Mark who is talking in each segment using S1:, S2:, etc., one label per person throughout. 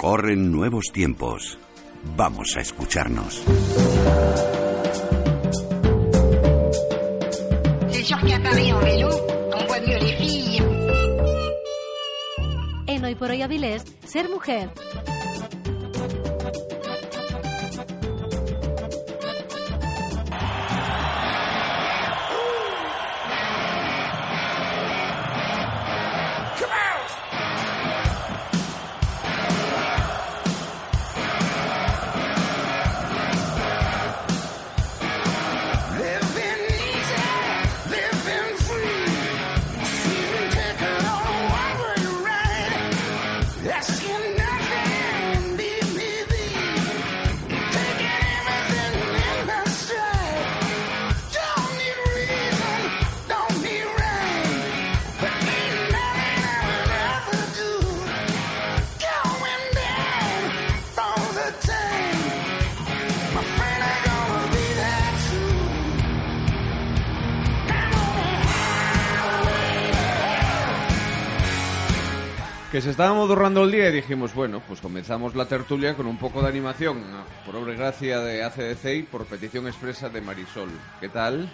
S1: Corren nuevos tiempos. Vamos a escucharnos.
S2: En
S3: Hoy por Hoy Avilés, ser mujer.
S4: Estaba modorrando el día y dijimos, bueno, pues comenzamos la tertulia con un poco de animación, por obra y gracia de ACDC y por petición expresa de Marisol. ¿Qué tal?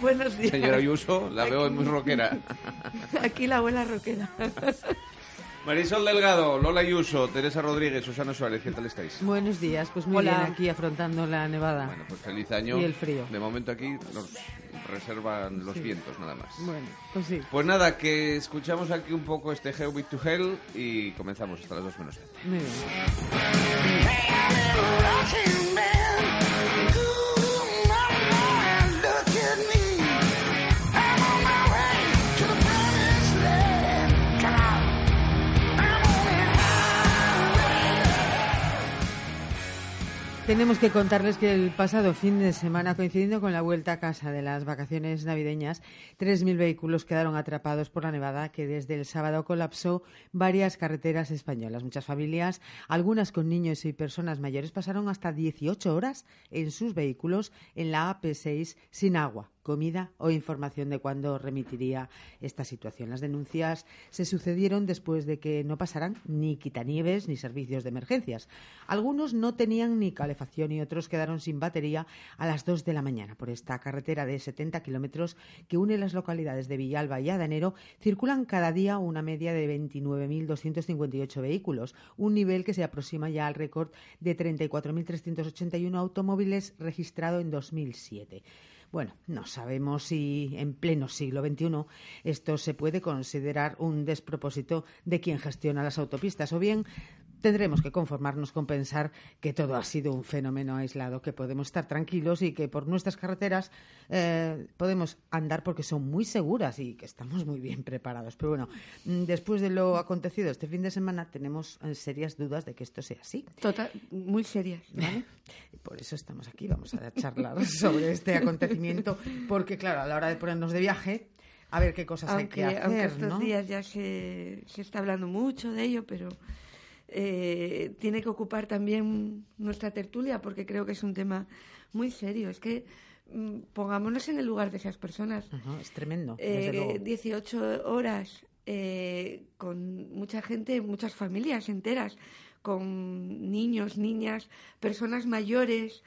S5: Buenos días.
S4: Señora Ayuso, la veo
S5: Aquí-
S4: muy rockera.
S5: Aquí la abuela roquera.
S4: Marisol Delgado, Lola Ayuso, Teresa Rodríguez, Susana Suárez, ¿qué tal estáis?
S6: Buenos días, pues muy
S5: Hola.
S6: bien aquí afrontando la nevada.
S4: Bueno, pues feliz año.
S6: Y el frío.
S4: De momento aquí nos reservan los
S6: Sí.
S4: vientos nada más.
S6: Bueno, pues sí.
S4: Pues nada, que escuchamos aquí un poco este Hell With to Hell y comenzamos hasta las 2 menos 10.
S6: Muy bien. Tenemos que contarles que el pasado fin de semana, coincidiendo con la vuelta a casa de las vacaciones navideñas, 3.000 vehículos quedaron atrapados por la nevada que desde el sábado colapsó varias carreteras españolas. Muchas familias, algunas con niños y personas mayores, pasaron hasta 18 horas en sus vehículos en la AP6 sin agua comida o información de cuándo remitiría esta situación. Las denuncias se sucedieron después de que no pasaran ni quitanieves ni servicios de emergencias. Algunos no tenían ni calefacción y otros quedaron sin batería a las 2 de la mañana. Por esta carretera de 70 kilómetros que une las localidades de Villalba y Adanero circulan cada día una media de 29.258 vehículos, un nivel que se aproxima ya al récord de 34.381 automóviles registrado en 2007. Bueno, no sabemos si en pleno siglo XXI esto se puede considerar un despropósito de quien gestiona las autopistas o bien tendremos que conformarnos con pensar que todo ha sido un fenómeno aislado, que podemos estar tranquilos y que por nuestras carreteras eh, podemos andar porque son muy seguras y que estamos muy bien preparados. Pero bueno, mm, después de lo acontecido este fin de semana tenemos eh, serias dudas de que esto sea así.
S5: Total, muy serias.
S6: Por eso estamos aquí, vamos a charlar sobre este acontecimiento, porque claro, a la hora de ponernos de viaje, a ver qué cosas hay que
S5: Aunque, aunque
S6: hacer,
S5: estos
S6: ¿no?
S5: días ya se, se está hablando mucho de ello, pero eh, tiene que ocupar también nuestra tertulia porque creo que es un tema muy serio. Es que mm, pongámonos en el lugar de esas personas.
S6: Ajá, es tremendo, desde
S5: Eh,
S6: luego.
S5: 18 horas eh, con mucha gente, muchas familias enteras, con niños, niñas, personas mayores.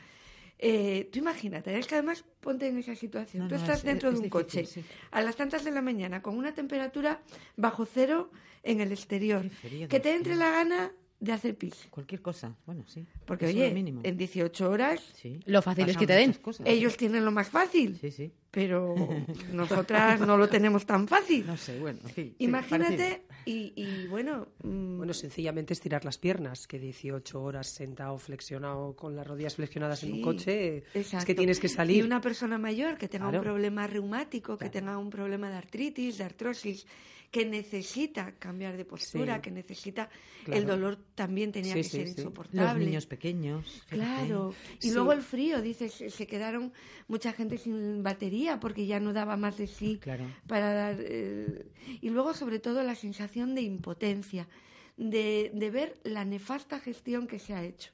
S5: Eh, tú imagínate, es que además ponte en esa situación.
S6: No,
S5: tú
S6: no,
S5: estás
S6: es-
S5: dentro
S6: es
S5: de un
S6: difícil,
S5: coche
S6: sí.
S5: a las tantas de la mañana con una temperatura bajo cero en el exterior.
S6: Frío,
S5: que te entre
S6: mío.
S5: la gana de hacer pis.
S6: Cualquier cosa, bueno, sí.
S5: Porque,
S6: Eso es
S5: oye,
S6: lo mínimo.
S5: en 18 horas
S6: Sí,
S7: Lo fácil es que te den.
S6: cosas.
S5: ellos tienen lo más fácil,
S6: Sí, sí.
S5: pero nosotras no lo tenemos tan fácil.
S6: No sé, bueno, sí,
S5: Imagínate, y, y bueno, mm,
S7: Bueno, sencillamente estirar las piernas, que 18 horas sentado, flexionado, con las rodillas flexionadas en un coche, es que tienes que
S5: Y
S7: salir.
S5: una persona mayor que tenga
S7: Claro.
S5: un problema reumático, que
S7: Claro.
S5: tenga un problema de artritis, de artrosis, que necesita cambiar de postura,
S7: Sí.
S5: que necesita
S7: Claro.
S5: el dolor también tenía
S7: Sí,
S5: que ser insoportable.
S6: Los niños pequeños.
S5: Claro. Y luego el frío, dices, se quedaron mucha gente sin batería porque ya no daba más de sí
S6: Claro.
S5: para dar. eh, y luego, sobre todo, la sensación de impotencia, de, de ver la nefasta gestión que se ha hecho.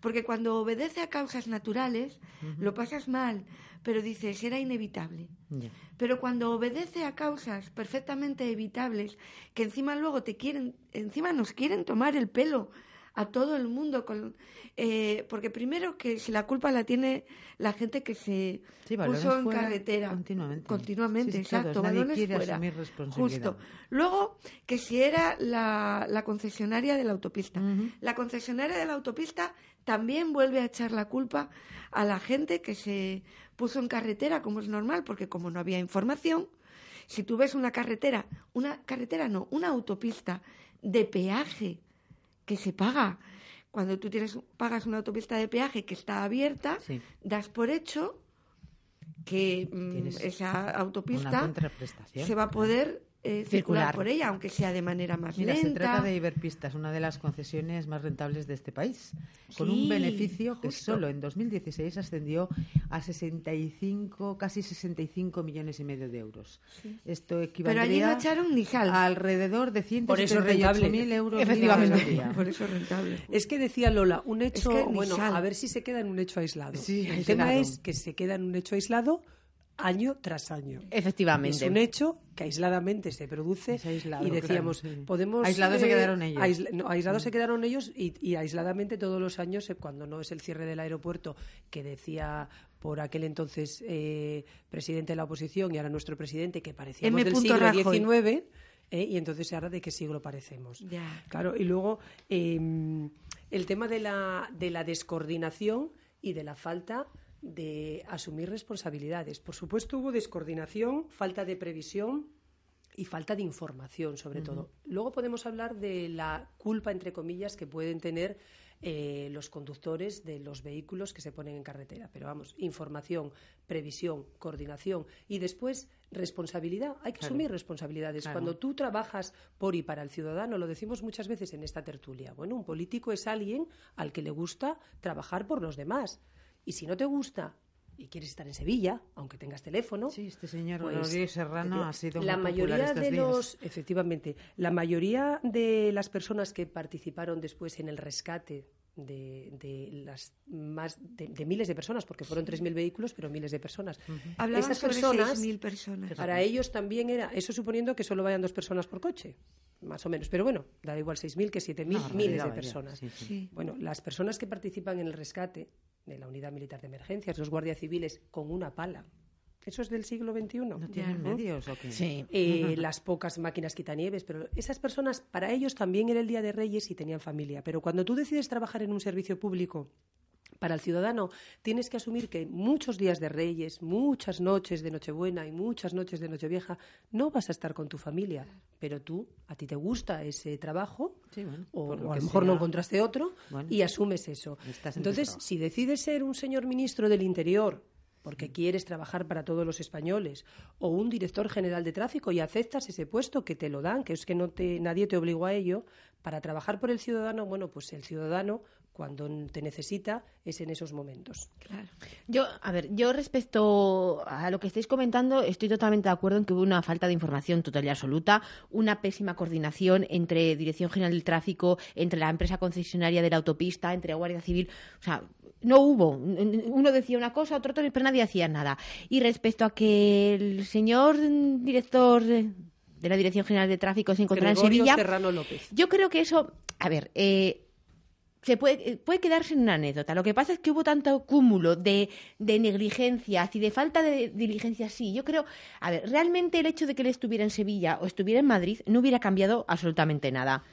S5: Porque cuando obedece a causas naturales, lo pasas mal, pero dices, era inevitable. Pero cuando obedece a causas perfectamente evitables, que encima luego te quieren, encima nos quieren tomar el pelo a todo el mundo, con, eh, porque primero que si la culpa la tiene la gente que se
S6: Sí,
S5: puso en carretera
S6: continuamente.
S5: continuamente,
S6: Sí, sí, todos.
S5: exacto,
S6: Nadie
S5: balones
S6: quiere
S5: fuera,
S6: asumir responsabilidad.
S5: justo. Luego que si era la, la concesionaria de la autopista, la concesionaria de la autopista también vuelve a echar la culpa a la gente que se puso en carretera, como es normal, porque como no había información, si tú ves una carretera, una carretera no, una autopista de peaje que se paga, cuando tú tienes, pagas una autopista de peaje que está abierta,
S6: Sí.
S5: das por hecho que mm, esa autopista se va a poder eh, circular
S8: Circular.
S5: por ella, aunque sea de manera más
S6: Mira,
S5: lenta.
S6: se trata de Iberpistas, una de las concesiones más rentables de este país, con un beneficio que solo en 2016 ascendió a 65, casi 65 millones y medio de euros. Esto
S5: Pero allí no echaron ni sal.
S6: a alrededor de
S7: Por eso es rentable.
S6: 178.000 euros
S8: Efectivamente.
S5: Por eso es rentable.
S7: Es que decía Lola, un hecho,
S5: que
S7: bueno,
S5: sal.
S7: a ver si se queda en un hecho aislado.
S6: Sí,
S7: el
S6: aislado.
S7: tema es que se queda en un hecho aislado año tras año.
S8: Efectivamente.
S7: Es un hecho que aisladamente se produce
S6: aislado,
S7: y decíamos,
S6: claro, sí.
S7: podemos... eh,
S6: Aislados se quedaron ellos.
S7: aisla- no, aislados se quedaron ellos y, y aisladamente todos los años, eh, cuando no es el cierre del aeropuerto, que decía por aquel entonces eh, presidente de la oposición y ahora nuestro presidente, que parecíamos
S5: M.
S7: del siglo
S5: Rajoy.
S7: XIX, eh, y entonces ahora de qué siglo parecemos.
S5: Ya.
S7: Claro, y luego eh, el tema de la, de la descoordinación y de la falta de asumir responsabilidades. Por supuesto, hubo descoordinación, falta de previsión y falta de información, sobre todo. Luego podemos hablar de la culpa, entre comillas, que pueden tener eh, los conductores de los vehículos que se ponen en carretera. Pero vamos, información, previsión, coordinación y después responsabilidad. Hay que
S6: Claro.
S7: asumir responsabilidades.
S6: Claro.
S7: Cuando tú trabajas por y para el ciudadano, lo decimos muchas veces en esta tertulia. Bueno, un político es alguien al que le gusta trabajar por los demás. Y si no te gusta y quieres estar en Sevilla, aunque tengas teléfono,
S6: Sí, este señor
S7: pues,
S6: Rodríguez Serrano ha sido
S7: la
S6: muy
S7: mayoría
S6: estos
S7: de
S6: días.
S7: los efectivamente la mayoría de las personas que participaron después en el rescate de, de las más de, de miles de personas porque fueron 3.000 vehículos pero miles de personas
S5: Hablaban
S7: esas
S5: sobre
S7: personas
S5: 6.000 personas.
S7: para ellos también era eso suponiendo que solo vayan dos personas por coche más o menos pero bueno da igual 6.000 que 7.000
S6: Una
S7: miles de personas
S6: sí, sí.
S5: Sí.
S7: bueno, las personas que participan en el rescate de la Unidad Militar de Emergencias, los guardias civiles, con una pala. ¿Eso es del siglo XXI?
S6: ¿No tienen
S7: ¿no?
S6: medios o qué?
S8: Sí.
S7: Eh, las pocas máquinas quitanieves, pero esas personas, para ellos también era el Día de Reyes y tenían familia. Pero cuando tú decides trabajar en un servicio público, para el ciudadano tienes que asumir que muchos días de Reyes, muchas noches de Nochebuena y muchas noches de Nochevieja no vas a estar con tu familia, pero tú, a ti te gusta ese trabajo
S6: Sí, bueno,
S7: o, a lo mejor no encontraste otro
S6: Bueno.
S7: y asumes eso.
S6: En
S7: Entonces, si decides ser un señor ministro del Interior porque quieres trabajar para todos los españoles o un director general de tráfico y aceptas ese puesto que te lo dan, que es que no te nadie te obligó a ello, para trabajar por el ciudadano, bueno, pues el ciudadano cuando te necesita es en esos momentos.
S5: Claro.
S8: Yo, a ver, yo respecto a lo que estáis comentando, estoy totalmente de acuerdo en que hubo una falta de información total y absoluta, una pésima coordinación entre Dirección General del Tráfico, entre la empresa concesionaria de la autopista, entre Guardia Civil. O sea, no hubo. Uno decía una cosa, otro otra, pero nadie hacía nada. Y respecto a que el señor director de la Dirección General de Tráfico se encontrara en Sevilla.
S7: Serrano López.
S8: Yo creo que eso, a ver, eh, se puede, eh, puede quedarse en una anécdota. Lo que pasa es que hubo tanto cúmulo de, de negligencias y de falta de diligencia. Sí, yo creo, a ver, realmente el hecho de que él estuviera en Sevilla o estuviera en Madrid no hubiera cambiado absolutamente nada.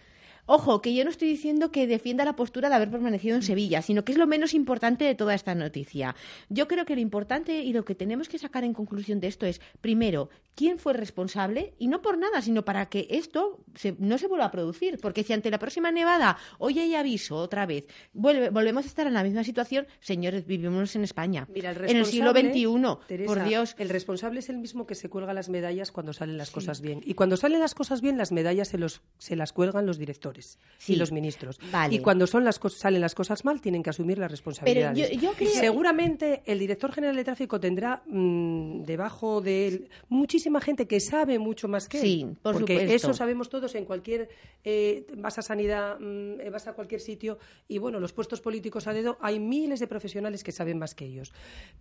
S8: Ojo, que yo no estoy diciendo que defienda la postura de haber permanecido en Sevilla, sino que es lo menos importante de toda esta noticia. Yo creo que lo importante y lo que tenemos que sacar en conclusión de esto es, primero, quién fue responsable y no por nada, sino para que esto se- no se vuelva a producir. Porque si ante la próxima nevada hoy hay aviso otra vez, vuelve- volvemos a estar en la misma situación, señores, vivimos en España.
S7: Mira, el
S8: en el siglo XXI,
S7: Teresa,
S8: por Dios.
S7: El responsable es el mismo que se cuelga las medallas cuando salen las cosas bien. Y cuando salen las cosas bien, las medallas se, los, se las cuelgan los directores
S8: Sí.
S7: y los ministros.
S8: Vale.
S7: Y cuando son las cos- salen las cosas mal, tienen que asumir las responsabilidades.
S8: yo- yo creo-
S7: Seguramente el director general de tráfico tendrá mm, debajo de él muchísima gente que sabe mucho más que él.
S8: Sí, por
S7: porque
S8: supuesto.
S7: eso sabemos todos en cualquier eh, vas a sanidad, mm, eh, vas a cualquier sitio y bueno, los puestos políticos a dedo hay miles de profesionales que saben más que ellos.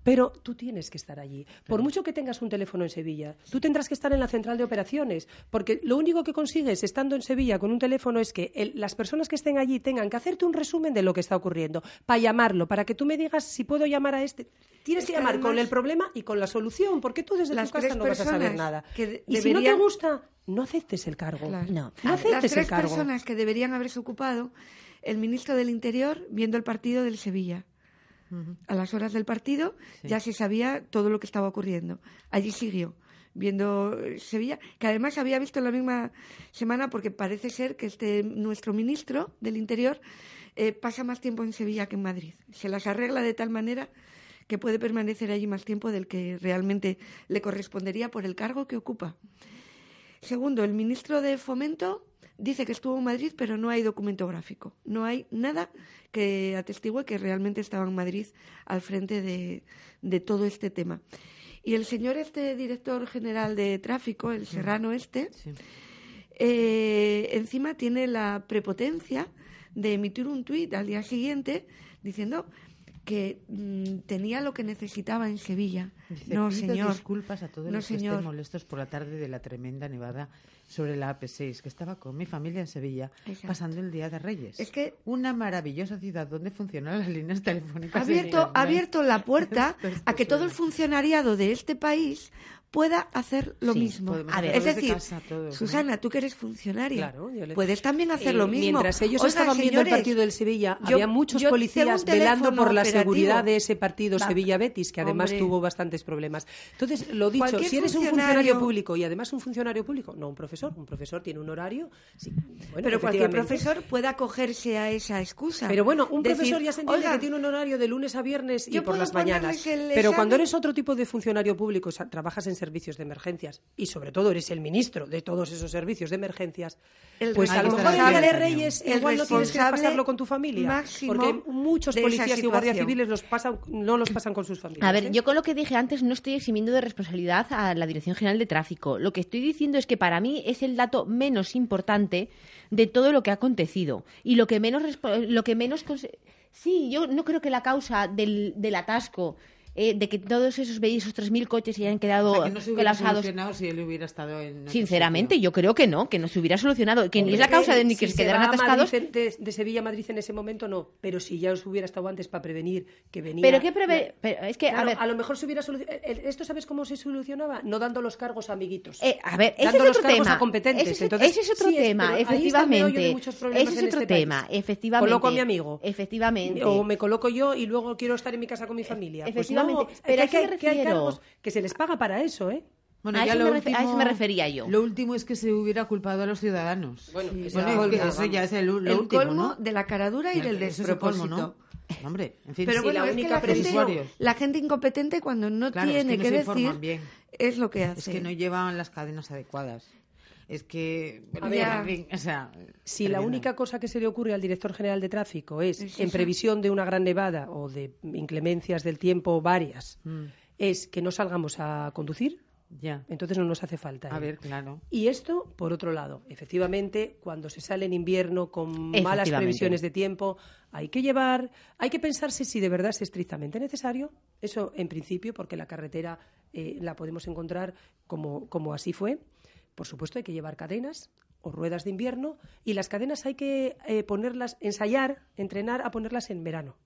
S7: Pero tú tienes que estar allí. Por mucho que tengas un teléfono en Sevilla, tú tendrás que estar en la central de operaciones, porque lo único que consigues estando en Sevilla con un teléfono es que el- las personas que estén allí tengan que hacerte un resumen de lo que está ocurriendo, para llamarlo, para que tú me digas si puedo llamar a este. Tienes
S5: Es
S7: que
S5: que
S7: llamar con el problema y con la solución, porque tú desde
S5: Las
S7: tu casa no vas a saber nada.
S5: que
S7: y si no te gusta, no aceptes el cargo.
S5: Claro.
S8: No.
S7: No
S5: Las
S7: el
S5: tres
S7: cargo.
S5: personas que deberían haberse ocupado, el ministro del Interior viendo el partido del Sevilla. A las horas del partido ya se sabía todo lo que estaba ocurriendo. Allí siguió viendo eh, Sevilla, que además había visto la misma semana porque parece ser que este nuestro ministro del Interior eh, pasa más tiempo en Sevilla que en Madrid. Se las arregla de tal manera que puede permanecer allí más tiempo del que realmente le correspondería por el cargo que ocupa. Segundo, el ministro de Fomento dice que estuvo en Madrid, pero no hay documento gráfico. No hay nada que atestigue que realmente estaba en Madrid al frente de, de todo este tema. Y el señor este director general de tráfico, el serrano este, eh, encima tiene la prepotencia de emitir un tuit al día siguiente diciendo que mm, tenía lo que necesitaba en Sevilla.
S6: Dice,
S5: no,
S6: "Pido
S5: señor.
S6: disculpas a todos
S5: no,
S6: los que
S5: señor.
S6: estén molestos por la tarde de la tremenda nevada sobre la AP6, que estaba con mi familia en Sevilla
S5: Exacto.
S6: pasando el Día de Reyes.
S5: Es que
S6: Una maravillosa ciudad donde funcionan las líneas telefónicas.
S5: ha abierto, ha abierto la puerta a que todo el funcionariado de este país pueda hacer lo
S8: Sí,
S5: mismo.
S8: A ver,
S5: es decir,
S6: casa todos, ¿no?
S5: Susana, tú que eres funcionaria,
S7: Claro, yo le-
S5: puedes también hacer
S7: Eh,
S5: lo mismo.
S7: Mientras ellos
S5: Oiga,
S7: estaban viendo el
S5: señores,
S7: partido del Sevilla,
S5: yo-
S7: había muchos policías velando por la
S5: operativo.
S7: seguridad de ese partido. Sevilla-Betis, que además
S5: Hombre.
S7: tuvo bastantes problemas. Entonces, lo dicho, si eres un
S5: funcionario-
S7: público y además un funcionario público, no un profesor, un profesor tiene un horario. sí, bueno,
S5: pero cualquier profesor puede acogerse a esa excusa.
S7: Pero bueno, un
S5: Decir,
S7: profesor ya se entiende
S5: "Oiga,
S7: que tiene un horario de lunes a viernes y por las mañanas. Pero cuando eres otro tipo de funcionario público, o sea, trabajas en servicios de emergencias y sobre todo eres el ministro de todos esos servicios de emergencias,
S5: El
S7: pues a lo mejor el día de Reyes
S5: el
S7: igual no tienes que pasarlo con tu familia. Porque muchos policías y guardias civiles los pasan, no los pasan con sus familias.
S8: A ver,
S7: ¿eh?
S8: yo con lo que dije antes no estoy eximiendo de responsabilidad a la Dirección General de Tráfico. Lo que estoy diciendo es que para mí es el dato menos importante de todo lo que ha acontecido y lo que menos lo que menos sí, yo no creo que la causa del, del atasco eh, de que todos esos esos 3.000 coches se hayan quedado
S6: O sea, que no se hubiera solucionado si él hubiera estado en.
S8: Sinceramente, yo creo que no, que no se hubiera solucionado, que ni es la causa de ni
S7: si
S8: que se
S7: se
S8: quedaran atascados.
S7: De, de Sevilla a Madrid en ese momento no, pero si ya os hubiera estado antes para prevenir que venía.
S8: Pero qué preve- pero es que, a
S7: lo mejor se hubiera solucionado. ¿Esto sabes cómo se solucionaba? No dando los cargos a amiguitos.
S8: Eh, a ver, ese
S7: dando
S8: es
S7: los
S8: otro
S7: cargos
S8: tema.
S7: a competentes.
S8: Ese es,
S7: Entonces,
S8: ese es otro
S7: sí,
S8: tema, efectivamente. Ese es otro
S7: este
S8: tema,
S7: país.
S8: efectivamente.
S7: Coloco a mi amigo.
S8: Efectivamente.
S7: O me coloco yo y luego quiero estar en mi casa con mi familia. Pues no, Que
S8: pero
S7: hay, que, que hay
S8: refiero.
S7: cargos que se les paga para eso, ¿eh?
S6: Bueno,
S8: A
S6: ya
S8: eso
S6: lo
S8: me refe- a eso
S6: último-
S8: me refería yo.
S6: Lo último es que se hubiera culpado a los ciudadanos.
S7: Bueno,
S6: Bueno,
S7: eso
S6: es
S7: ya,
S6: que
S7: vamos.
S6: eso ya es el, lo
S5: el
S6: último,
S5: colmo
S6: ¿no?
S5: de la caradura y del
S6: colmo,
S5: despropósito.
S6: ¿no? Hombre, en fin,
S5: Pero
S6: sí,
S5: bueno,
S6: la
S5: es que
S6: única
S5: la gente,
S6: previsión-
S5: la gente incompetente cuando no
S6: Claro, es
S5: tiene
S6: que no
S5: que, decir
S6: bien.
S5: es lo que hace.
S6: Es que no llevan las cadenas adecuadas. Es que.
S7: A ver,
S6: en fin, o sea,
S7: Si la única cosa que se le ocurre al director general de tráfico es,
S5: Es
S7: en previsión de una gran nevada o de inclemencias del tiempo varias,
S6: Mm,
S7: es que no salgamos a conducir,
S6: ya.
S7: entonces no nos hace falta.
S6: A
S7: ¿eh?
S6: ver, claro.
S7: Y esto, por otro lado, efectivamente, cuando se sale en invierno con malas previsiones de tiempo, hay que llevar, hay que pensarse si de verdad es estrictamente necesario. Eso, en principio, porque la carretera eh, la podemos encontrar como, como así fue. Por supuesto, hay que llevar cadenas o ruedas de invierno y las cadenas hay que eh, ponerlas, ensayar, entrenar a ponerlas en verano.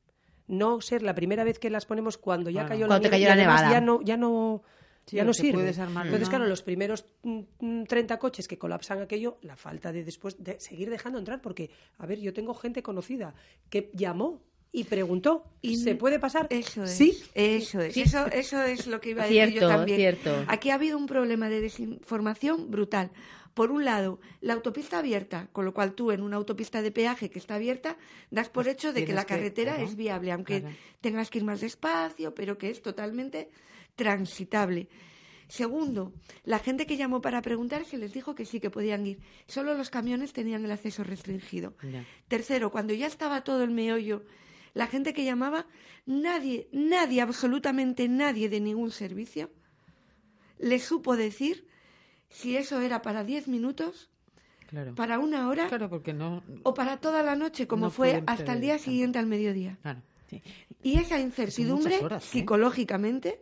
S7: No ser la primera vez que las ponemos cuando ya cayó
S8: Cuando
S7: la
S8: te
S7: nieve
S8: cayó la nevada.
S7: ya no, ya no
S6: Sí,
S7: ya no sirve. Entonces, claro, los primeros mm, mm, 30 coches que colapsan aquello, la falta de después de seguir dejando entrar, porque, a ver, yo tengo gente conocida que llamó y preguntó,
S5: Y
S7: ¿se puede pasar?
S5: Eso es.
S7: Sí.
S5: Eso es.
S8: Sí.
S5: Eso, eso es lo que iba a decir yo
S8: Cierto,
S5: también.
S8: cierto.
S5: Aquí ha habido un problema de desinformación brutal. Por un lado, la autopista abierta, con lo cual tú en una autopista de peaje que está abierta, das por hecho de que la
S6: que-
S5: carretera
S6: claro,
S5: es viable, aunque
S6: claro.
S5: tengas que ir más despacio, pero que es totalmente transitable. Segundo, la gente que llamó para preguntar se les dijo que sí que podían ir. Solo los camiones tenían el acceso restringido.
S6: Ya.
S5: Tercero, cuando ya estaba todo el meollo, la gente que llamaba, nadie, nadie, absolutamente nadie de ningún servicio, le supo decir si eso era para 10 minutos,
S6: Claro.
S5: para una hora
S6: Claro, porque no.
S5: o para toda la noche, como
S6: No
S5: fue hasta el día siguiente al mediodía.
S6: Claro.
S5: Y esa incertidumbre,
S6: horas, ¿eh?
S5: psicológicamente,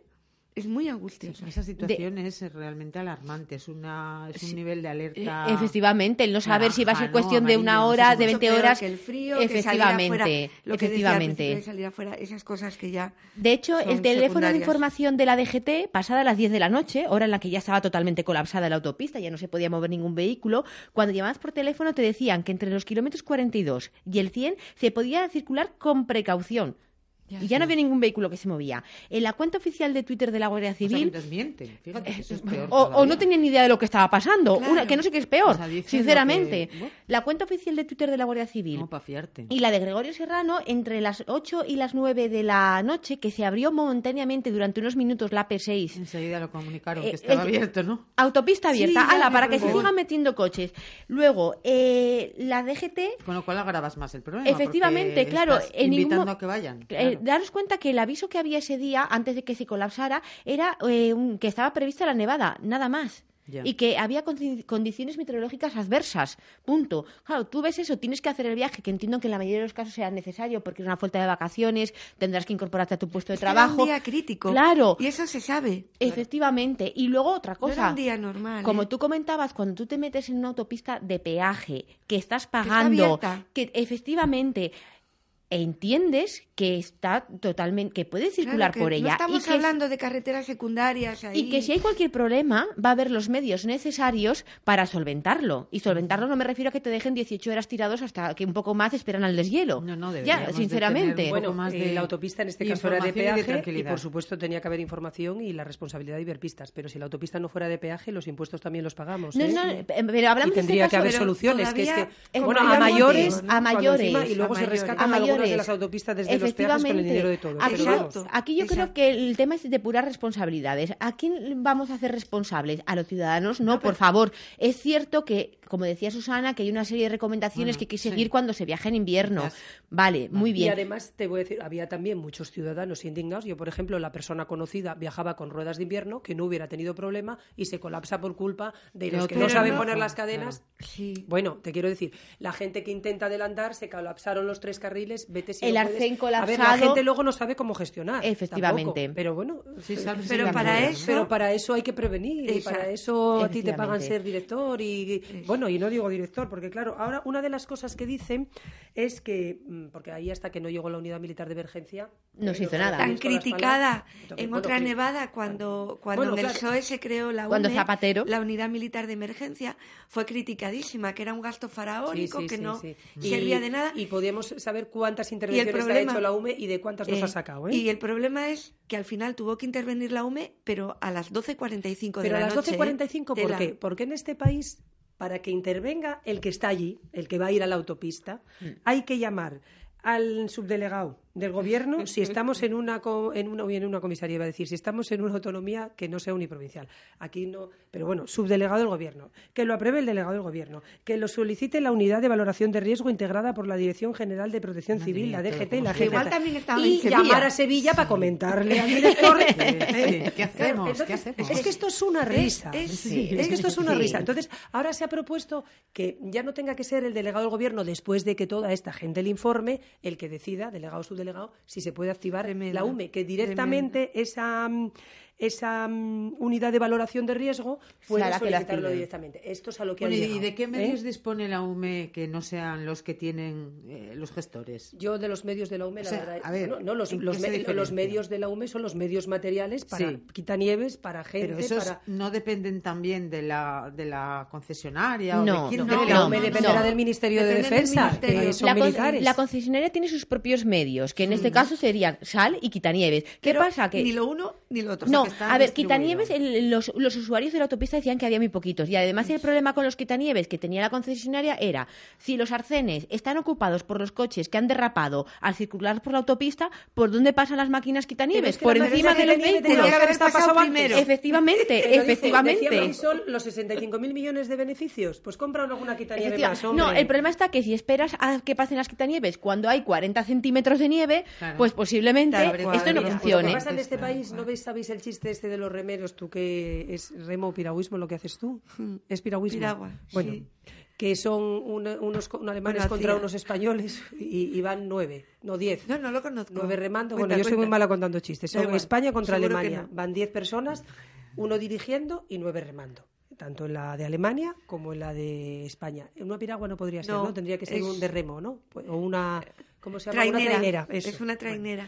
S5: es muy
S6: Sí,
S5: angustiosa.
S6: esa situación es realmente alarmante, es, una, es un nivel de
S8: Eh,
S6: alerta.
S8: Efectivamente, el no saber si va a ser cuestión
S6: ¿no?
S8: de una hora, de
S6: cómo.
S8: 20
S5: Mucho peor
S8: horas.
S5: que el frío, que
S8: efectivamente,
S5: que decía
S8: efectivamente.
S5: de salir afuera, esas cosas que ya
S8: De hecho, el teléfono de información de la DGT, pasada las 10 de la noche, hora en la que ya estaba totalmente colapsada la autopista, ya no se podía mover ningún vehículo, cuando llamabas por teléfono te decían que entre los kilómetros 42 y el 100 se podía circular con precaución.
S5: Ya
S8: y ya no había ningún vehículo que se movía. En la cuenta oficial de Twitter de la Guardia
S6: O sea, que
S8: Civil,
S6: desmienten. Fíjate que eso es peor
S8: o, o no tenían ni idea de lo que estaba pasando,
S5: Claro.
S8: una, que no sé qué es peor,
S6: O sea, dicen
S8: sinceramente.
S6: que-.
S8: La cuenta oficial de Twitter de la Guardia Civil
S6: No, para fiarte.
S8: y la de Gregorio Serrano entre las 8 y las 9 de la noche, que se abrió momentáneamente durante unos minutos la P6.
S6: Enseguida lo comunicaron
S8: Eh,
S6: que estaba
S8: el-
S6: abierto, ¿no?
S8: Autopista abierta, ala, para que se sigan metiendo coches. Luego, eh, la DGT,
S6: Con lo cual agravas más el problema.
S8: Efectivamente, claro,
S6: estás
S8: en
S6: invitando a que vayan.
S8: eh, daros cuenta que el aviso que había ese día, antes de que se colapsara, era eh, un- que estaba prevista la nevada, nada más. Y que había condi- condiciones meteorológicas adversas. Punto. Claro, tú ves eso, tienes que hacer el viaje, que entiendo que en la mayoría de los casos sea necesario porque es una falta de vacaciones, tendrás que incorporarte a tu puesto de
S5: que era
S8: trabajo.
S5: un día crítico.
S8: Claro.
S5: Y eso se sabe.
S8: Efectivamente. Y luego otra
S5: No
S8: cosa.
S5: era un día normal.
S8: Como
S5: ¿eh?
S8: tú comentabas, cuando tú te metes en una autopista de peaje, que estás
S5: está
S8: pagando, que efectivamente entiendes que está totalmente, que puedes circular
S5: Claro que
S8: por
S5: No
S8: ella.
S5: estamos
S8: y que,
S5: hablando de carreteras secundarias ahí.
S8: y que si hay cualquier problema, va a haber los medios necesarios para solventarlo. Y solventarlo no me refiero a que te dejen 18 horas tirados hasta que un poco más esperan al deshielo.
S6: No, no,
S8: ya,
S6: de
S8: sinceramente.
S6: tener un
S7: Bueno,
S6: más
S7: eh,
S6: de
S7: la autopista en este caso era de
S6: información y de
S7: peaje y, por supuesto tenía que haber información y la responsabilidad de ver pistas. Pero si la autopista no fuera de peaje, los impuestos también los pagamos.
S8: No,
S7: ¿eh?
S8: no, eh, pero hablamos
S7: y
S8: de este
S7: tendría que haber soluciones, que es que bueno, a mayores,
S8: a mayores,
S7: encima- y luego
S5: a
S7: se
S5: mayores.
S7: rescatan
S8: a
S7: algunas de las autopistas desde los peajes con el dinero de todos.
S8: Aquí, yo-
S7: vamos.
S8: aquí yo creo que el tema es de puras responsabilidades. ¿A quién vamos a hacer responsables? ¿A los ciudadanos? No, por favor. Es cierto que, como decía Susana, que hay una serie de recomendaciones
S6: Bueno,
S8: que hay que
S6: sí.
S8: seguir cuando se viaja en invierno. Vale, muy
S7: Y
S8: bien.
S7: además, te voy a decir, había también muchos ciudadanos indignados. Yo, por ejemplo, la persona conocida viajaba con ruedas de invierno que no hubiera tenido problema y se colapsa por culpa de los que no saben
S5: no.
S7: poner las cadenas.
S5: Sí.
S7: Bueno, te quiero decir, la gente que intenta adelantar, se colapsaron los tres carriles, vete si
S8: El
S7: no
S8: arcén
S7: puedes. A ver, la
S8: colapsado.
S7: gente luego no sabe cómo gestionar.
S8: Efectivamente.
S7: tampoco. Pero bueno,
S6: Sí, sabes
S5: Pero para eso-
S7: pero para eso hay que prevenir y para eso a ti te pagan ser director y bueno, y no digo director porque claro, ahora una de las cosas que dicen es que mm, porque ahí hasta que no llegó la unidad militar de emergencia
S8: No se
S7: eh,
S8: hizo nada.
S5: Tan criticada
S7: entonces,
S5: en
S7: bueno,
S5: otra nevada cuando, cuando
S7: Bueno,
S5: en el
S7: claro.
S5: PSOE se creó la
S8: Cuando
S5: UME,
S8: Zapatero.
S5: la unidad militar de emergencia, fue criticadísima, que era un gasto
S7: Sí,
S5: faraónico,
S7: sí,
S5: que
S7: sí,
S5: no
S7: sí.
S5: servía
S7: Y-
S5: de nada.
S7: Y podíamos saber cuántas intervenciones
S5: problema-
S7: ha hecho la UME y de cuántas nos
S5: Eh,
S7: ha sacado. ¿eh?
S5: Y el problema es que al final tuvo que intervenir la UME, pero a las 12.45 de
S7: Pero a
S5: la
S7: las
S5: noche. ¿eh?
S7: 12.45, ¿por qué? Porque en este país, para que intervenga el que está allí, el que va a ir a la autopista,
S5: Mm.
S7: hay que llamar al subdelegado del gobierno si estamos en una en una en una comisaría iba a decir si estamos en una autonomía que no sea uniprovincial aquí no pero bueno subdelegado del gobierno que lo apruebe el delegado del gobierno que lo solicite la unidad de valoración de riesgo integrada por la Dirección General de Protección
S6: Madre
S7: Civil
S6: mía,
S7: la DGT y la
S5: Que igual también estaba
S7: y
S5: en Sevilla.
S7: llamar a Sevilla para comentarle al director ¿eh?
S6: ¿Qué hacemos?
S7: Entonces,
S6: ¿Qué hacemos?
S7: es que esto es una risa
S5: es-
S7: Sí,
S5: sí,
S7: es que esto es una
S8: sí.
S7: risa entonces ahora se ha propuesto que ya no tenga que ser el delegado del gobierno después de que toda esta gente le informe el que decida delegado o si se puede activar la UME que directamente esa mm, esa mm, unidad de valoración de riesgo, puede
S8: Será que la
S7: solicitarlo directamente. Esto es a lo que
S6: Bueno, ¿Y
S7: llegado,
S6: de qué
S7: ¿eh?
S6: medios dispone la UME que no sean los que tienen eh, los gestores?
S7: Yo de los medios de la UME,
S6: O
S7: la verdad,
S6: a ver,
S7: no, no, los, medios de la UME son los medios materiales para
S6: Sí.
S7: quitanieves, para gente,
S6: Pero esos
S7: para...
S6: no dependen también de la, de la concesionaria o
S8: No,
S6: de quién
S8: no,
S7: De
S6: depende?
S7: la
S8: no,
S7: UME
S8: no.
S7: dependerá del Ministerio de Defensa,
S5: ministerio.
S7: que son
S8: la,
S7: militares.
S8: la concesionaria tiene sus propios medios, que en este caso serían sal y quitanieves. ¿Qué
S5: Pero
S8: pasa? Que
S5: Ni lo uno ni lo otro.
S8: no, a ver, quitanieves, el- los, los usuarios de la autopista decían que había muy poquitos. Y además el problema con los quitanieves que tenía la concesionaria era, si los arcenes están ocupados por los coches que han derrapado al circular por la autopista, ¿por dónde pasan las máquinas quitanieves?
S7: es que
S8: por encima de los vehículos. Efectivamente, efectivamente.
S7: Marisol, los 65.000 millones de beneficios, pues compra alguna quitanieve
S8: Efectiva-
S7: más, hombre.
S8: No, el problema está que si esperas a que pasen las quitanieves cuando hay 40 centímetros de nieve,
S6: Claro.
S8: pues posiblemente
S6: Claro,
S8: esto no
S6: cuadrillas.
S7: Lo
S8: funcione.
S7: que pasa en este país, ¿no veis, sabéis el chiste este de los remeros? Tú que es remo o piragüismo lo que haces tú. Es piragüismo.
S5: Piragua,
S7: Bueno,
S5: sí.
S7: que son una- unos, alemanes
S5: Bueno,
S7: contra unos españoles y, y van nueve, no diez.
S5: No, no lo conozco.
S7: Nueve remando.
S5: Cuenta,
S7: bueno, yo soy muy mala contando chistes. Son. España contra
S5: Seguro
S7: Alemania.
S5: no.
S7: Van diez personas, uno dirigiendo y nueve remando. Tanto en la de Alemania como en la de España. Una piragua no podría ser, ¿no?
S5: No,
S7: Tendría que ser
S5: es-
S7: un de remo, ¿no? Pues- O una... ¿Cómo se llama?
S5: Trainera.
S7: Una trainera. eso.
S5: Es una trainera.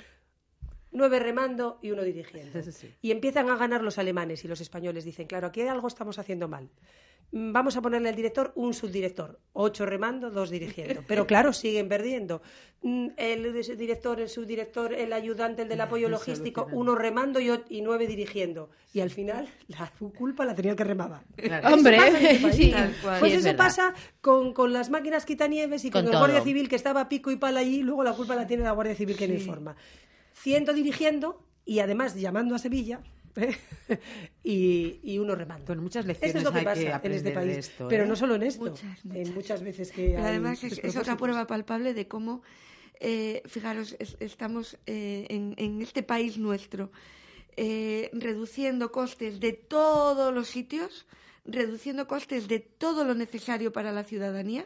S7: Nueve remando y uno dirigiendo.
S6: Sí.
S7: Y empiezan a ganar los alemanes y los españoles. Dicen, claro, aquí algo estamos haciendo mal. Mm, Vamos a ponerle al director un subdirector. Ocho remando, dos dirigiendo. Pero claro, siguen perdiendo. Mm, El director, el subdirector, el ayudante, el del apoyo logístico, uno remando y, nueve dirigiendo. Y al final, la culpa la tenía el que remaba.
S6: Claro.
S8: Hombre,
S7: Eso este
S8: sí.
S7: Pues
S8: es
S7: eso pasa con, con las máquinas quitanieves y con,
S8: Con
S7: el
S8: todo.
S7: Guardia Civil que estaba pico y pala allí, y luego la culpa la tiene la Guardia Civil que no informa. Ciento dirigiendo y además llamando a Sevilla ¿eh? y, y uno remando.
S6: Bueno, muchas
S7: Eso
S6: lecciones
S7: es lo que
S6: hay
S7: pasa
S6: que
S7: en
S6: aprender
S7: este país.
S6: esto,
S7: Pero
S6: ¿eh?
S7: no solo en esto,
S5: Muchas,
S7: en
S5: muchas.
S7: muchas veces que
S5: Pero
S7: hay
S5: además es, es otra prueba palpable de cómo, eh, fijaros, es- estamos eh, en, en este país nuestro eh, reduciendo costes de todos los sitios, reduciendo costes de todo lo necesario para la ciudadanía.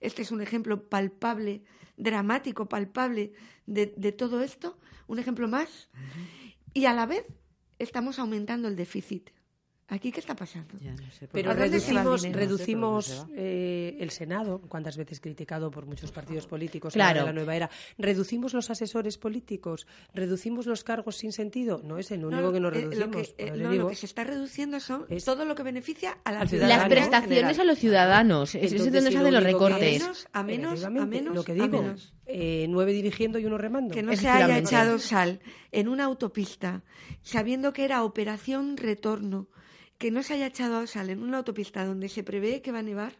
S5: Este es un ejemplo palpable, dramático, palpable de, de todo esto, un ejemplo más. Y a la vez estamos aumentando el déficit. ¿Aquí qué está pasando?
S6: Ya no sé
S7: Pero
S5: ¿A
S7: reducimos,
S5: dinero?
S7: reducimos
S6: No sé
S7: eh, el Senado, cuántas veces criticado por muchos partidos políticos
S8: Claro.
S7: de la nueva era. Reducimos los asesores políticos, reducimos los cargos sin sentido. No es el único que nos
S5: eh, lo
S7: reducimos.
S5: que, eh, no,
S7: digo.
S5: lo que se está reduciendo son
S7: Es-
S5: todo lo que beneficia a la ciudadanía.
S8: Las prestaciones a los ciudadanos. Es, es
S7: Entonces,
S8: donde
S7: si
S8: se
S7: lo
S8: hacen los recortes.
S5: menos, a menos, a menos,
S7: lo que
S5: a
S7: digo,
S5: menos.
S7: eh, nueve dirigiendo y uno remando.
S5: Que no se haya echado sal en una autopista, sabiendo que era operación retorno, que no se haya echado sal en una autopista donde se prevé que va a nevar.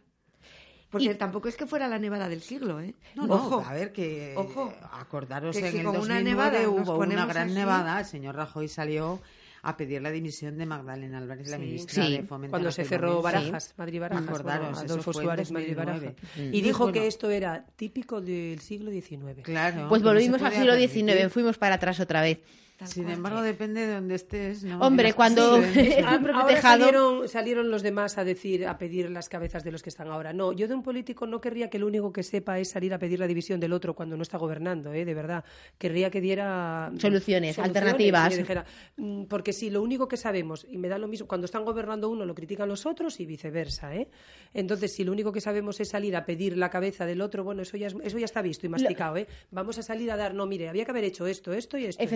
S5: Porque
S8: Y-
S5: tampoco es que fuera la nevada del siglo, ¿eh?
S6: No, no,
S5: Ojo.
S6: a ver que
S5: Ojo.
S6: acordaros
S5: Que
S6: en
S5: si
S6: el
S5: con una
S6: 2009
S5: nevada
S6: hubo una gran
S5: así-
S6: nevada, el señor Rajoy salió a pedir la dimisión de Magdalena Álvarez, la
S7: Sí.
S6: ministra
S8: Sí.
S6: de Fomento.
S7: Cuando se cerró. Barajas, Madrid Barajas,
S6: Acordaros,
S7: bueno,
S6: eso
S7: Adolfo Suárez, Madrid
S6: 2009.
S7: Barajas.
S6: Mm.
S7: Y dijo que
S6: bueno,
S7: esto era típico del siglo XIX.
S6: Claro.
S8: Pues
S6: que
S8: volvimos al siglo. XIX, fuimos para atrás otra vez.
S5: Tal
S6: Sin
S5: cual.
S6: embargo, depende de donde estés. ¿no?
S8: Hombre, cuando- propio
S7: ahora salieron, salieron los demás a decir, a pedir las cabezas de los que están ahora. No, yo de un político no querría que lo único que sepa es salir a pedir la división del otro cuando no está gobernando, ¿eh? de verdad. Querría que diera
S8: Soluciones, alternativas.
S7: dijera, mm, porque si lo único que sabemos, y me da lo mismo, cuando están gobernando uno lo critican los otros y viceversa, ¿eh? Entonces, si lo único que sabemos es salir a pedir la cabeza del otro, bueno, eso ya, es- eso ya está visto y masticado, ¿eh? Vamos a salir a dar, no, mire, había que haber hecho esto, esto y esto. y esto".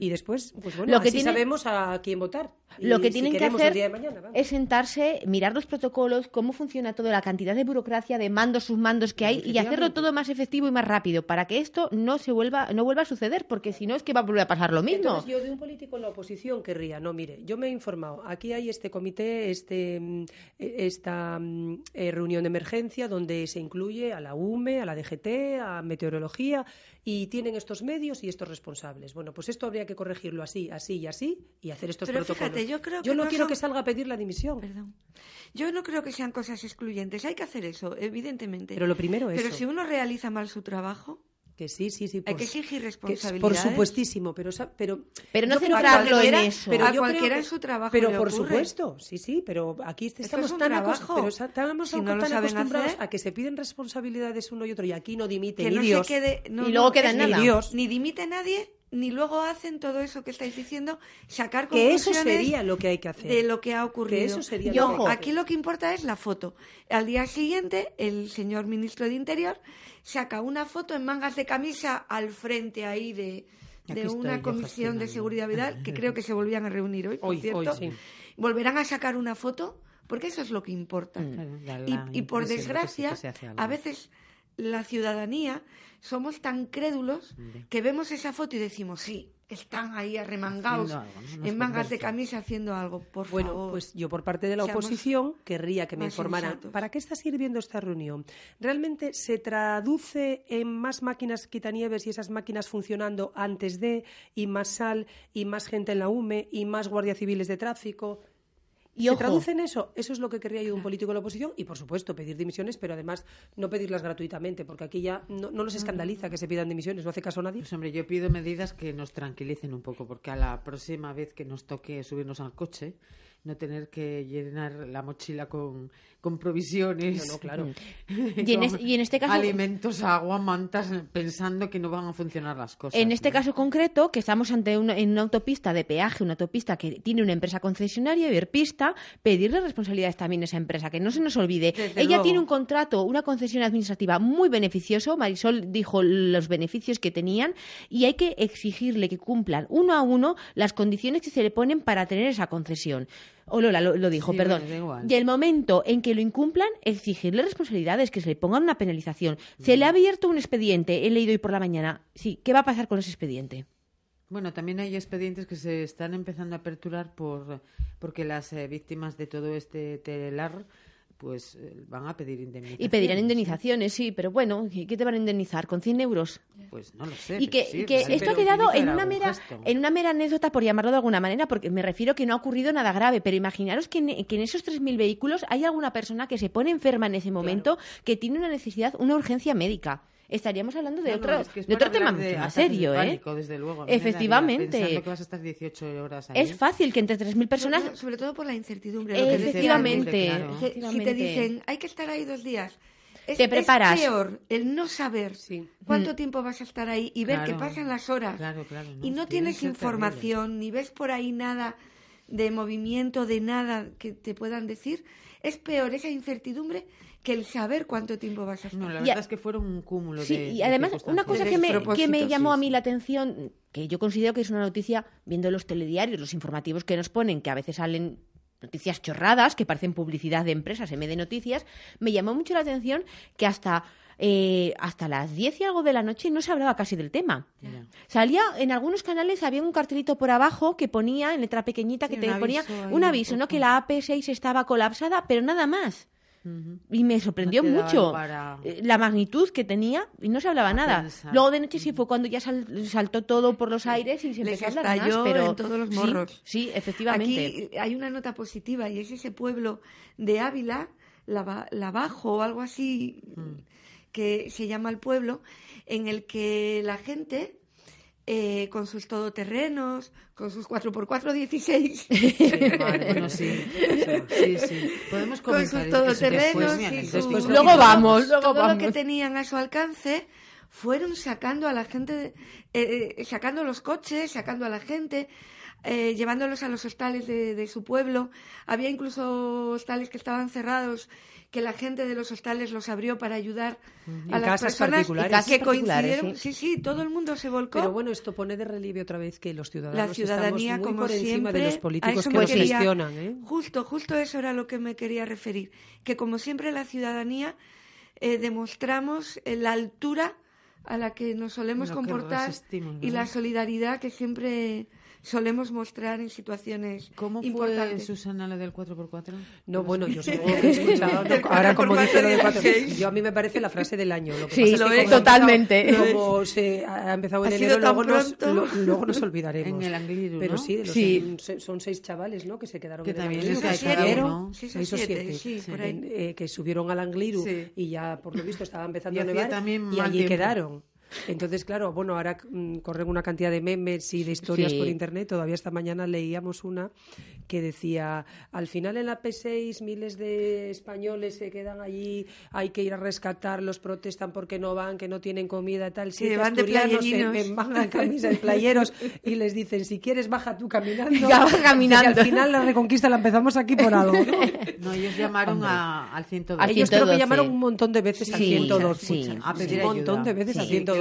S7: Y después, pues bueno,
S8: Lo que
S7: así
S8: tiene-
S7: sabemos a quién votar.
S8: Lo que
S7: si
S8: tienen que
S7: queremos el
S8: hacer
S7: día de mañana,
S8: es sentarse, mirar los protocolos, cómo funciona todo, la cantidad de burocracia, de mandos, submandos que hay y hacerlo todo más efectivo y más rápido para que esto no se vuelva, no vuelva a suceder, porque si no es que va a volver a pasar lo mismo.
S7: Entonces, yo de un político en la oposición querría, no, mire, yo me he informado, aquí hay este comité, este, eh, esta mm, eh, reunión de emergencia donde se incluye a la UME, a la DGT, a Meteorología y tienen estos medios y estos responsables. Bueno, pues esto habría que corregirlo así, así y así y hacer estos
S5: Pero
S7: protocolos.
S5: fíjate, yo creo
S7: Yo
S5: que
S7: no
S5: no
S7: quiero
S5: son-
S7: que salga a pedir la dimisión.
S5: Perdón. Yo no creo que sean cosas excluyentes. Hay que hacer eso, evidentemente.
S7: Pero lo primero es
S5: Pero
S7: eso.
S5: si uno realiza mal su trabajo,
S7: Que sí, sí, sí.
S5: Hay
S7: por
S5: que exigir
S7: que-
S5: responsabilidades.
S7: Por supuestísimo, pero, pero,
S8: Pero no
S7: yo creo que
S8: centrarlo en eso.
S7: Pero
S5: A
S7: yo creo
S5: cualquiera
S7: que-
S5: en su trabajo
S7: Pero
S5: le
S7: por
S5: ocurre.
S7: supuesto, sí, sí, pero aquí
S5: Esto
S7: estamos
S5: es
S7: tan, acos-
S5: trabajo.
S7: pero sa- estamos
S5: Si no
S7: tan acostumbrados
S5: hacer-
S7: a que se piden responsabilidades uno y otro y aquí no dimite
S5: que
S7: ni
S5: no
S7: Dios.
S5: se quede. no,
S8: Y luego
S5: no,
S8: queda
S5: es
S8: en
S5: ni
S8: nada.
S5: Dios. Ni dimite nadie, ni luego hacen todo eso que estáis diciendo, sacar
S7: Que eso
S5: conclusiones
S7: sería lo que hay que hacer.
S5: de lo que ha ocurrido.
S7: Que eso sería
S5: No,
S7: lo que hay que
S5: aquí lo que importa es la foto. Al día siguiente, el señor ministro de Interior saca una foto en mangas de camisa al frente ahí de, de una comisión de seguridad vial, que creo que se volvían a reunir hoy, por
S7: Hoy,
S5: cierto.
S7: hoy, sí.
S5: Volverán a sacar una foto, porque eso es lo que importa.
S6: Da
S5: Y,
S6: la
S5: y por desgracia, a veces la ciudadanía somos tan crédulos que vemos esa foto y decimos, sí, están ahí arremangados en mangas de camisa haciendo algo, por
S7: Bueno,
S5: favor.
S7: pues yo por parte de la
S5: Seamos
S7: oposición querría que me informaran
S5: sensatos.
S7: para qué está sirviendo esta reunión. ¿Realmente se traduce en más máquinas quitanieves y esas máquinas funcionando antes de, y más sal, y más gente en la UME, y más guardias civiles de tráfico?
S8: Y
S7: ¿Se
S8: ojo.
S7: traduce en eso? Eso es lo que querría yo de un político de la oposición y, por supuesto, pedir dimisiones, pero además no pedirlas gratuitamente, porque aquí ya no, no nos escandaliza que se pidan dimisiones, no hace caso a nadie.
S6: Pues hombre, yo pido medidas que nos tranquilicen un poco, porque a la próxima vez que nos toque subirnos al coche, no tener que llenar la mochila con, con provisiones.
S7: No, no, claro.
S8: Y en
S6: con
S8: es- y en este caso-
S6: Alimentos, agua, mantas, pensando que no van a funcionar las cosas.
S8: En este
S6: ¿no?
S8: caso concreto, que estamos ante una, en una autopista de peaje, una autopista que tiene una empresa concesionaria, Iberpista, pedirle responsabilidades también a esa empresa, que no se nos olvide.
S5: Desde
S8: Ella
S5: luego.
S8: tiene un contrato, una concesión administrativa muy beneficioso, Marisol dijo los beneficios que tenían, y hay que exigirle que cumplan uno a uno las condiciones que se le ponen para tener esa concesión. O Lola lo, lo dijo,
S6: Sí,
S8: perdón.
S6: bueno.
S8: Y el momento en que lo incumplan, exigirle responsabilidades, que se le pongan una penalización. Se le ha abierto un expediente, he leído hoy por la mañana. Sí, ¿qué va a pasar con ese expediente?
S6: Bueno, también hay expedientes que se están empezando a aperturar por porque las eh, víctimas de todo este telar pues eh, van a pedir indemnización.
S8: Y pedirán indemnizaciones, sí, pero bueno, ¿qué te van a indemnizar? ¿Con 100 euros?
S6: Pues no lo sé.
S8: Y que,
S6: sí,
S8: que
S6: vale,
S8: esto ha quedado en una, mera,
S6: gesto.
S8: en una mera anécdota, por llamarlo de alguna manera, porque me refiero que no ha ocurrido nada grave, pero imaginaros que en, que en esos 3.000 vehículos hay alguna persona que se pone enferma en ese momento, que tiene una necesidad, una urgencia médica. Estaríamos hablando de
S6: No, no,
S8: otro,
S6: es que es
S8: de otro tema
S6: hablar de
S8: mucho más serio, ¿eh?
S6: pánico, desde luego. Daría,
S8: Efectivamente.
S6: pensando que vas a estar 18 horas ahí.
S8: Es fácil que entre 3.000 personas...
S5: Sobre, sobre todo por la incertidumbre. lo
S8: Efectivamente,
S6: claro.
S5: Si te dicen, hay que estar ahí dos días. Es,
S8: Te preparas.
S5: es peor el no saber
S7: Sí.
S5: cuánto
S8: Mm.
S5: tiempo vas a estar ahí y ver
S6: Claro.
S5: que pasan las horas
S6: Claro, claro, no,
S5: y no
S6: tiene
S5: tienes información ni ves por ahí nada de movimiento, de nada que te puedan decir. Es peor esa incertidumbre que el saber cuánto tiempo vas a estar.
S6: No, la
S8: Y
S6: verdad
S8: a-
S6: es que fueron un cúmulo
S8: Sí,
S6: de
S8: y
S6: de
S8: además una cosa que me, que me llamó
S5: sí,
S8: a mí
S5: sí.
S8: la atención, que yo considero que es una noticia, viendo los telediarios, los informativos que nos ponen, que a veces salen noticias chorradas, que parecen publicidad de empresas en vez de noticias, me llamó mucho la atención que hasta... eh, hasta las 10 y algo de la noche no se hablaba casi del tema. Salía en algunos canales había un cartelito por abajo que ponía en letra pequeñita que
S6: Sí,
S8: te
S6: un
S8: ponía
S6: aviso
S8: un aviso, ¿no? Que la AP6 estaba colapsada, pero nada más. Y me sorprendió mucho
S6: para-
S8: eh, la magnitud que tenía y no se hablaba
S6: A
S8: nada.
S6: pensar.
S8: Luego de noche sí fue cuando ya sal- saltó todo por los aires y se
S5: Les
S8: empezó a hablar más, pero
S5: en todos los morros.
S8: Sí, efectivamente.
S5: Aquí hay una nota positiva y es ese pueblo de Ávila, Lava- Lavajo o algo así, que se llama el pueblo, en el que la gente, eh, con sus todoterrenos, con sus 4x4 16,
S6: Bueno, sí. Sí, sí. Podemos
S5: con sus todoterrenos
S6: después,
S5: y sus-
S6: después
S8: Luego
S6: lo-
S8: vamos, luego
S5: todo lo
S8: vamos.
S5: que tenían a su alcance fueron sacando a la gente, eh, eh, sacando los coches, sacando a la gente, eh, llevándolos a los hostales de, de su pueblo. Había incluso hostales que estaban cerrados, que la gente de los hostales los abrió para ayudar a
S7: En
S5: las personas
S7: particulares.
S8: Y casas
S5: que coincidieron. Sí. sí, todo el mundo se volcó.
S7: Pero bueno, esto pone de relieve otra vez que los ciudadanos
S5: la ciudadanía,
S7: estamos muy
S5: como
S7: por encima de los políticos que
S5: quería-
S7: gestionan. ¿eh?
S5: Justo, justo eso era lo que me quería referir. Que como siempre la ciudadanía eh, demostramos eh, la altura a la que nos solemos
S6: Lo
S5: comportar y la solidaridad que siempre solemos mostrar en situaciones
S6: ¿Cómo fue,
S5: importantes.
S6: Susana, la del 4x4?
S7: No, bueno, yo supongo que he escuchado. no, ahora, como dice lo de cuatro, yo a mí me parece la frase del año. Lo que
S8: Sí,
S7: pasa es
S8: lo
S7: que
S8: es,
S7: como ha
S8: totalmente.
S7: empezado- Como se ha empezado en
S5: Ha
S7: enero, luego nos, lo- luego nos olvidaremos.
S6: En el Angliru,
S7: Pero
S6: ¿no?
S7: sí, los
S8: Sí.
S7: son, son seis chavales, ¿no? Que se quedaron
S6: Que
S7: en el
S6: también
S7: Angliru.
S6: es que hay
S5: Seis o siete, sí, por
S7: En-
S5: ahí.
S7: eh, que subieron al Angliru
S6: Sí.
S7: y ya, por lo visto, estaba empezando
S6: Y
S7: a nevar y allí
S6: tiempo.
S7: quedaron. Entonces, claro, bueno, ahora mm, corren una cantidad de memes y de historias
S8: sí.
S7: por internet. Todavía esta mañana leíamos una que decía, al final en la P6 miles de españoles se quedan allí, hay que ir a rescatarlos, protestan porque no van, que no tienen comida, tal.
S5: Sí, van de playerinos.
S7: En, en camisas, en playeros y les dicen, si quieres baja tú caminando.
S8: Ya caminando.
S7: Al final la reconquista la empezamos aquí por algo. No,
S6: no ellos llamaron a, al 112.
S8: A
S7: ellos creo que llamaron un montón de veces
S8: sí, al
S7: 112.
S8: Sí,
S6: a pedir
S7: un montón de veces al 112.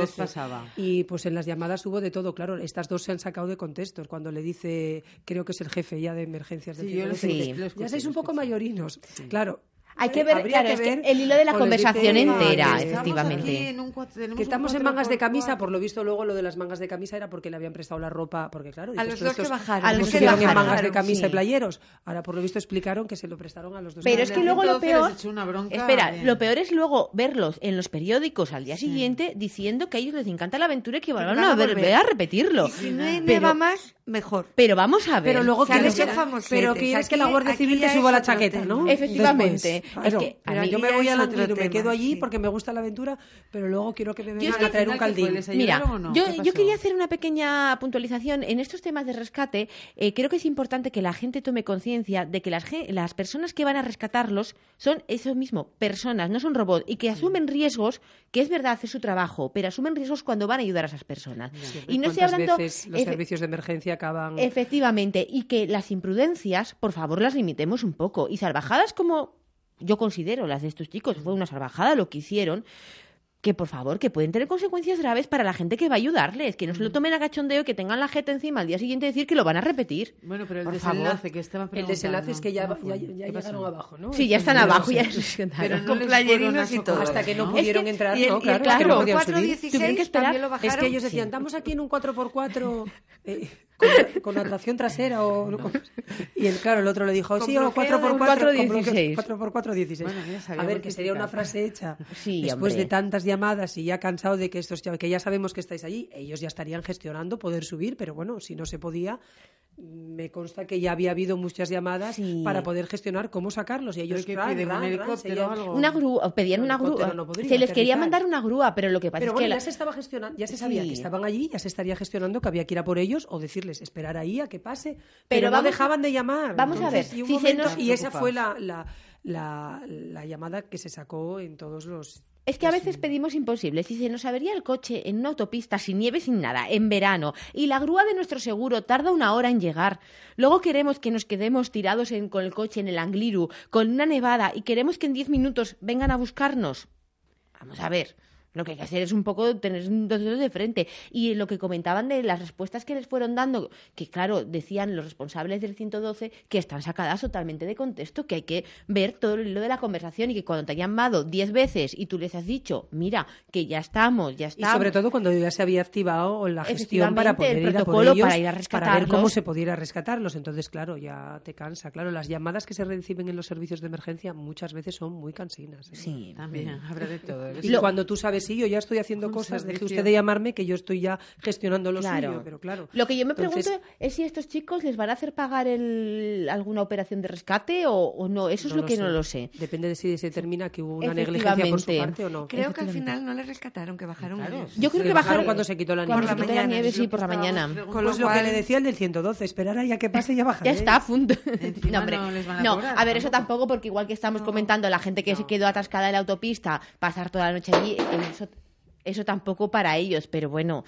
S7: Y pues en las llamadas hubo de todo, claro, estas dos se han sacado de contextos. Cuando le dice, creo que es el jefe ya de emergencias.
S6: Sí, de yo lo
S7: ya sois un poco mayorinos. Claro,
S8: hay que ver, claro, es que
S7: ver
S8: el hilo de la conversación entera,
S7: "Ah, que-
S8: efectivamente.
S6: En un
S7: Que estamos en mangas de camisa, por lo visto luego lo de las mangas de camisa era porque le habían prestado la ropa, porque claro,
S5: A los dos que bajaron.
S8: a los que
S7: estuvieron en
S8: bajaron,
S7: mangas de camisa
S8: sí.
S7: y playeros. Ahora por lo visto explicaron que se lo prestaron a los dos.
S8: Pero es que luego lo
S6: 112 les
S8: peor.
S6: echó una bronca
S8: Espera, lo peor es luego verlos en los periódicos al día siguiente diciendo que a ellos les encanta la aventura y que van a
S5: a
S8: ver-
S5: volver.
S8: a repetirlo.
S5: Y si no neva más, mejor.
S8: Pero vamos a ver.
S7: Pero luego quieres, que la Guardia Civil te suba la chaqueta. ¿no?
S8: Efectivamente. Es que a
S7: Mira, yo me voy al
S5: otro
S7: Angliru, me quedo allí
S5: sí.
S7: porque me gusta la aventura, pero luego quiero que me vengan a traer un caldín.
S6: ¿Les
S8: Mira,
S6: no?
S8: yo,
S6: ¿Qué
S8: yo quería hacer una pequeña puntualización. En estos temas de rescate, eh, creo que es importante que la gente tome conciencia de que las, las personas que van a rescatarlos son eso mismo, personas, no son robots, y que asumen riesgos, que es verdad, hacer su trabajo, pero asumen riesgos cuando van a ayudar a esas personas. Y no estoy
S7: ¿Cuántas
S8: hablando...
S7: veces los servicios de emergencia acaban...
S8: Efectivamente, y que las imprudencias, por favor, las limitemos un poco. Y salvajadas como yo considero las de estos chicos, fue una salvajada lo que hicieron, que por favor, que pueden tener consecuencias graves para la gente que va a ayudarles, que no se lo tomen a cachondeo y que tengan la jeta encima al día siguiente y decir que lo van a repetir.
S6: Bueno, pero el
S8: Por
S6: desenlace
S8: favor.
S6: que estaba
S7: El desenlace es que ya, ya, ya
S6: ¿Qué
S7: llegaron abajo, ¿no?
S8: Sí, ya están abajo, ya
S6: Pero no
S5: Con playerinos y todo.
S7: Hasta que no
S6: ¿no?
S7: pudieron
S8: Es que-
S7: entrar,
S5: y el,
S7: ¿no?
S5: y el
S7: Claro,
S8: claro,
S7: que no podían subir.
S5: 416
S8: Tuvieron que esperar.
S5: también lo bajaron.
S7: Es que ellos decían, estamos aquí en un 4x4 eh, con, con atracción trasera o no, y el claro el otro le dijo sí o
S5: bloqueo de
S7: 4x4
S8: 4x16.
S7: 4x4 16
S6: Bueno,
S7: a ver que sería una frase hecha
S8: Sí,
S7: después
S8: hombre.
S7: de tantas llamadas y ya cansado de que estos ya- que ya sabemos que estáis allí ellos ya estarían gestionando poder subir pero bueno si no se podía me consta que ya había habido muchas llamadas
S8: Sí.
S7: para poder gestionar cómo sacarlos y ellos
S6: Pero que
S7: ran,
S6: un
S7: ran,
S6: helicóptero
S7: seguían-
S6: o algo.
S8: Una grúa, pedían una grúa.
S7: no podría
S8: se les quería mandar una grúa, pero lo que pasa
S7: Pero
S8: es
S7: bueno,
S8: que la-
S7: ya se estaba gestionando, ya se sabía
S8: Sí.
S7: que estaban allí, ya se estaría gestionando que había que ir a por ellos o decirles esperar ahí a que pase, pero,
S8: Pero
S7: no dejaban de llamar.
S8: vamos a ver,
S7: y, un
S8: si se
S7: momento-
S8: nos-
S7: y esa fue la, la, la, la llamada que se sacó en todos los.
S8: Es que a veces pedimos imposibles. Si se nos avería el coche en una autopista sin nieve, sin nada, en verano, y la grúa de nuestro seguro tarda una hora en llegar, luego queremos que nos quedemos tirados en- con el coche en el Angliru, con una nevada, y queremos que en diez minutos vengan a buscarnos. Vamos a ver. Lo que hay que hacer es un poco tener dos dedos de frente. Y lo que comentaban de las respuestas que les fueron dando, que claro, decían los responsables del 112 que están sacadas totalmente de contexto, que hay que ver todo hilo de la conversación y que cuando te han llamado diez veces y tú les has dicho, mira, que ya estamos, ya
S7: Y
S8: estamos.
S7: sobre todo cuando ya se había activado la gestión para poder
S8: el
S7: ir a por ellos,
S8: para ir a
S7: ver
S8: rescatarlos.
S7: cómo se pudiera rescatarlos. Entonces, claro, ya te cansa. Claro, las llamadas que se reciben en los servicios de emergencia muchas veces son muy cansinas. ¿eh?
S8: Sí.
S6: También, habrá de todo.
S7: Y
S8: Lo-
S7: cuando tú sabes, sí, yo ya estoy haciendo cosas, deje usted de llamarme que yo estoy ya gestionando lo
S8: Claro.
S7: suyo, pero claro.
S8: Lo que yo me
S7: Entonces,
S8: pregunto es si a estos chicos les van a hacer pagar el- alguna operación de rescate o, o no. Eso es lo, que no lo sé.
S7: Depende de si se determina que hubo una negligencia por su parte o no.
S5: Creo que al final no les rescataron, que bajaron ellos.
S8: Yo creo que
S7: bajaron cuando se quitó la nieve.
S5: Por la
S8: quitó la
S5: mañana,
S8: nieve, sí,
S5: lo
S8: por la mañana.
S5: Con lo
S7: Pues lo que
S5: cual-
S7: le decía el del 112, esperar a que pase y ya bajaré.
S8: Ya está, punto. No, hombre.
S6: no les van a
S8: No,
S6: cobrar,
S8: a ver, eso
S6: tampoco.
S8: tampoco, porque igual que estamos comentando, la gente que se quedó atascada en la autopista, pasar toda la noche allí, eso, eso tampoco para ellos, pero bueno,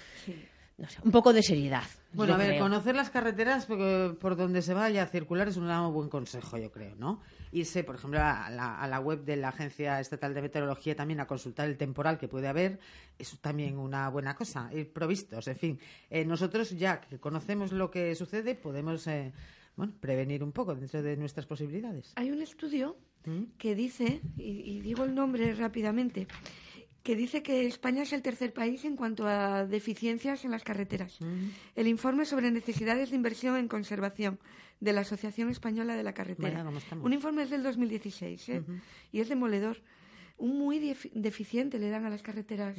S8: no sé, un poco de seriedad.
S6: Bueno, a ver,
S8: creo.
S6: conocer las carreteras por donde se vaya a circular es un buen consejo, yo creo, ¿no? Irse, por ejemplo, a la, a la web de la Agencia Estatal de Meteorología también a consultar el temporal que puede haber, es también una buena cosa, ir provistos, en fin. Eh, nosotros ya que conocemos lo que sucede, podemos, eh, bueno, prevenir un poco dentro de nuestras posibilidades.
S5: Hay un estudio
S6: ¿Mm?
S5: que dice, y, y digo el nombre rápidamente, que dice que España es el tercer país en cuanto a deficiencias en las carreteras. El informe sobre necesidades de inversión en conservación de la Asociación Española de la Carretera. Un informe es del 2016 ¿eh? y es demoledor. Un muy defi- deficiente le dan a las carreteras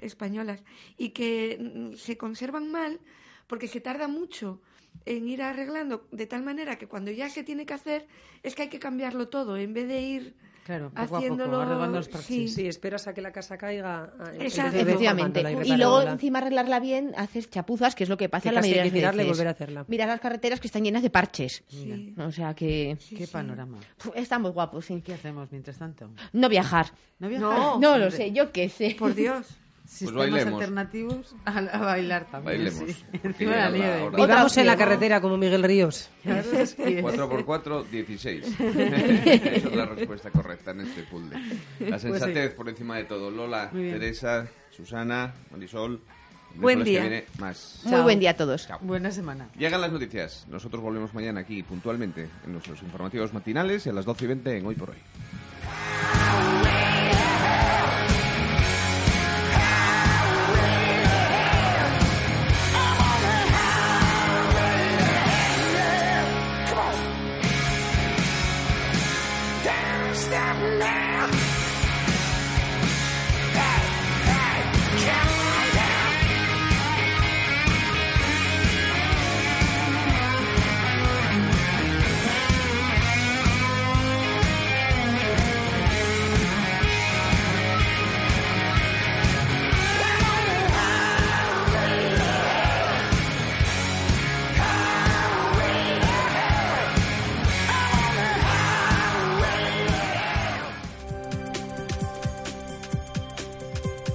S5: españolas y que mm, se conservan mal porque se tarda mucho en ir arreglando de tal manera que cuando ya se tiene que hacer es que hay que cambiarlo todo en vez de ir
S6: Claro, poco a poco,
S5: haciéndolo...
S6: arreglando los
S5: sí.
S7: Si esperas a que la casa caiga,
S5: Exacto.
S8: Efectivamente.
S7: reformándola
S8: Y luego, encima, arreglarla bien, haces chapuzas, que es lo que pasa
S7: Que
S8: en la mayoría de
S7: mirarla y volver a hacerla.
S8: Mirar las carreteras que están llenas de parches.
S5: Sí.
S8: O sea que
S6: Qué panorama.
S8: pf, estamos guapos, sí.
S6: ¿Qué hacemos mientras tanto?
S8: No viajar.
S6: ¿No viajar?
S5: No.
S8: No lo sé, yo qué sé.
S5: Por Dios.
S6: Sistemas
S4: bailemos.
S6: alternativos a, a bailar también.
S4: Bailemos.
S6: sí. Encima la nieve.
S4: hora.
S7: Vivamos en la carretera como Miguel Ríos.
S6: Claro, es que-
S4: 4x4, 16. Esa es la respuesta correcta en este puzzle. La
S6: Pues sí.
S4: sensatez por encima de todo. Lola. Teresa, Susana, Marisol.
S5: Buen
S4: que
S5: día.
S4: viene, más.
S8: Muy buen día a todos.
S4: Chao.
S6: Buena semana.
S4: Llegan las noticias. Nosotros volvemos mañana aquí puntualmente en nuestros informativos matinales y a las 12 y 20 en Hoy por Hoy.